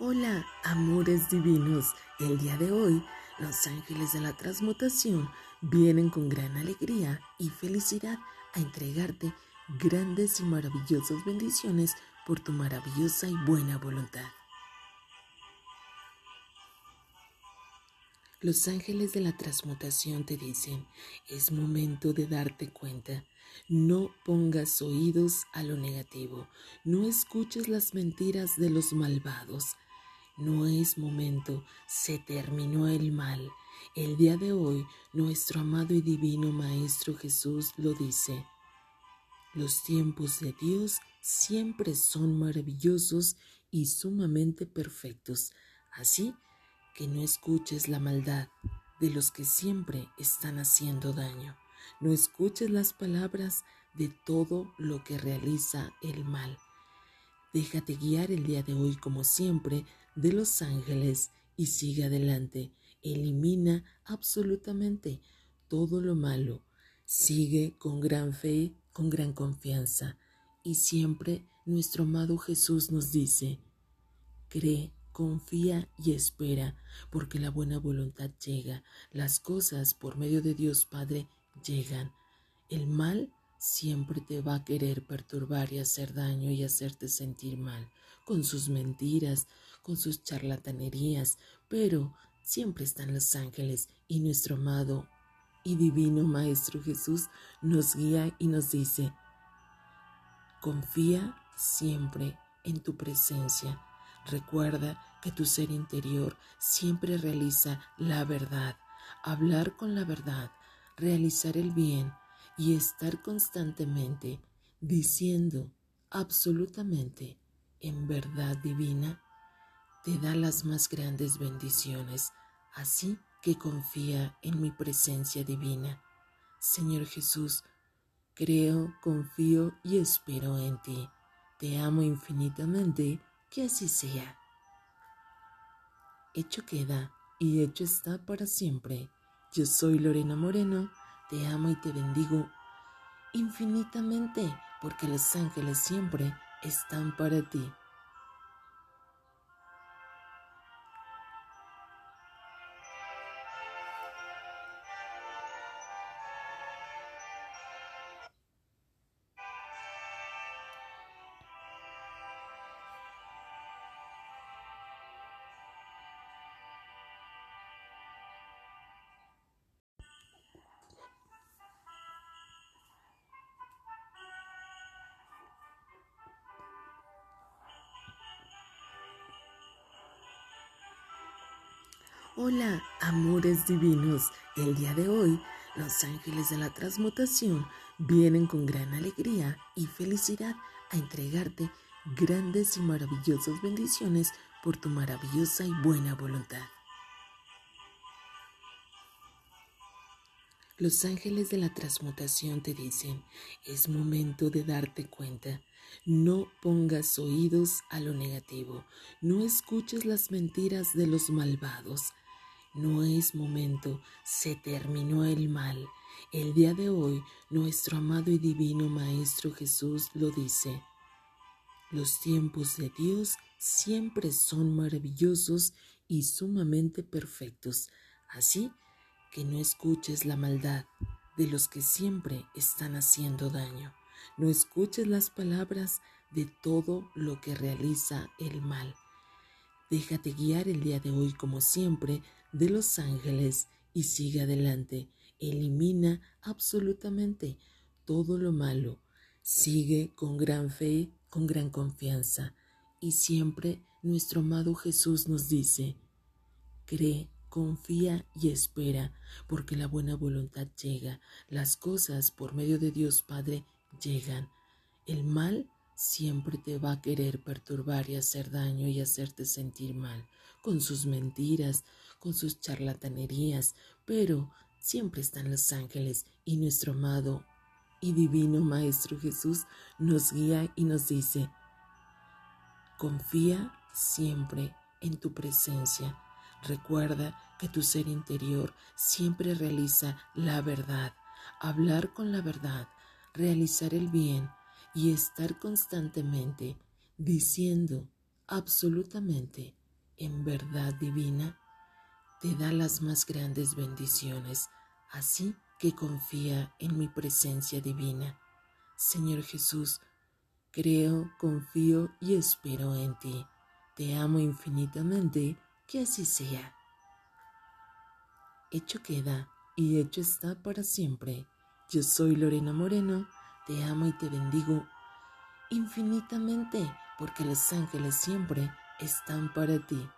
Hola, amores divinos. El día de hoy, los ángeles de la transmutación vienen con gran alegría y felicidad a entregarte grandes y maravillosas bendiciones por tu maravillosa y buena voluntad. Los ángeles de la transmutación te dicen, es momento de darte cuenta. No pongas oídos a lo negativo, no escuches las mentiras de los malvados. No es momento, se terminó el mal. El día de hoy, nuestro amado y divino Maestro Jesús lo dice. Los tiempos de Dios siempre son maravillosos y sumamente perfectos. Así que no escuches la maldad de los que siempre están haciendo daño. No escuches las palabras de todo lo que realiza el mal. Déjate guiar el día de hoy como siempre de los ángeles y sigue adelante. Elimina absolutamente todo lo malo. Sigue con gran fe, con gran confianza. Y siempre nuestro amado Jesús nos dice, cree confía y espera, porque la buena voluntad llega, las cosas por medio de Dios Padre llegan. El mal siempre te va a querer perturbar y hacer daño y hacerte sentir mal, con sus mentiras, con sus charlatanerías, pero siempre están los ángeles y nuestro amado y divino Maestro Jesús nos guía y nos dice, confía siempre en tu presencia. Recuerda que tu ser interior siempre realiza la verdad, hablar con la verdad, realizar el bien y estar constantemente diciendo absolutamente en verdad divina, te da las más grandes bendiciones. Así que confía en mi presencia divina. Señor Jesús, creo, confío y espero en ti. Te amo infinitamente que así sea. Hecho queda y hecho está para siempre. Yo soy Lorena Moreno, te amo y te bendigo infinitamente porque los ángeles siempre están para ti. Hola, amores divinos. El día de hoy, los ángeles de la transmutación vienen con gran alegría y felicidad a entregarte grandes y maravillosas bendiciones por tu maravillosa y buena voluntad. Los ángeles de la transmutación te dicen, es momento de darte cuenta. No pongas oídos a lo negativo, no escuches las mentiras de los malvados no es momento, se terminó el mal. El día de hoy, nuestro amado y divino Maestro Jesús lo dice. Los tiempos de Dios siempre son maravillosos y sumamente perfectos. Así que no escuches la maldad de los que siempre están haciendo daño. No escuches las palabras de todo lo que realiza el mal. Déjate guiar el día de hoy como siempre de los ángeles y sigue adelante. Elimina absolutamente todo lo malo. Sigue con gran fe, con gran confianza. Y siempre nuestro amado Jesús nos dice, cree, confía y espera, porque la buena voluntad llega. Las cosas por medio de Dios Padre llegan. El mal siempre te va a querer perturbar y hacer daño y hacerte sentir mal, con sus mentiras, con sus charlatanerías, pero siempre están los ángeles y nuestro amado y divino Maestro Jesús nos guía y nos dice, confía siempre en tu presencia. Recuerda que tu ser interior siempre realiza la verdad, hablar con la verdad, realizar el bien, y estar constantemente diciendo absolutamente en verdad divina, te da las más grandes bendiciones, así que confía en mi presencia divina. Señor Jesús, creo, confío y espero en ti. Te amo infinitamente, que así sea. Hecho queda y hecho está para siempre. Yo soy Lorena Moreno, te amo y te bendigo infinitamente, porque los ángeles siempre están para ti.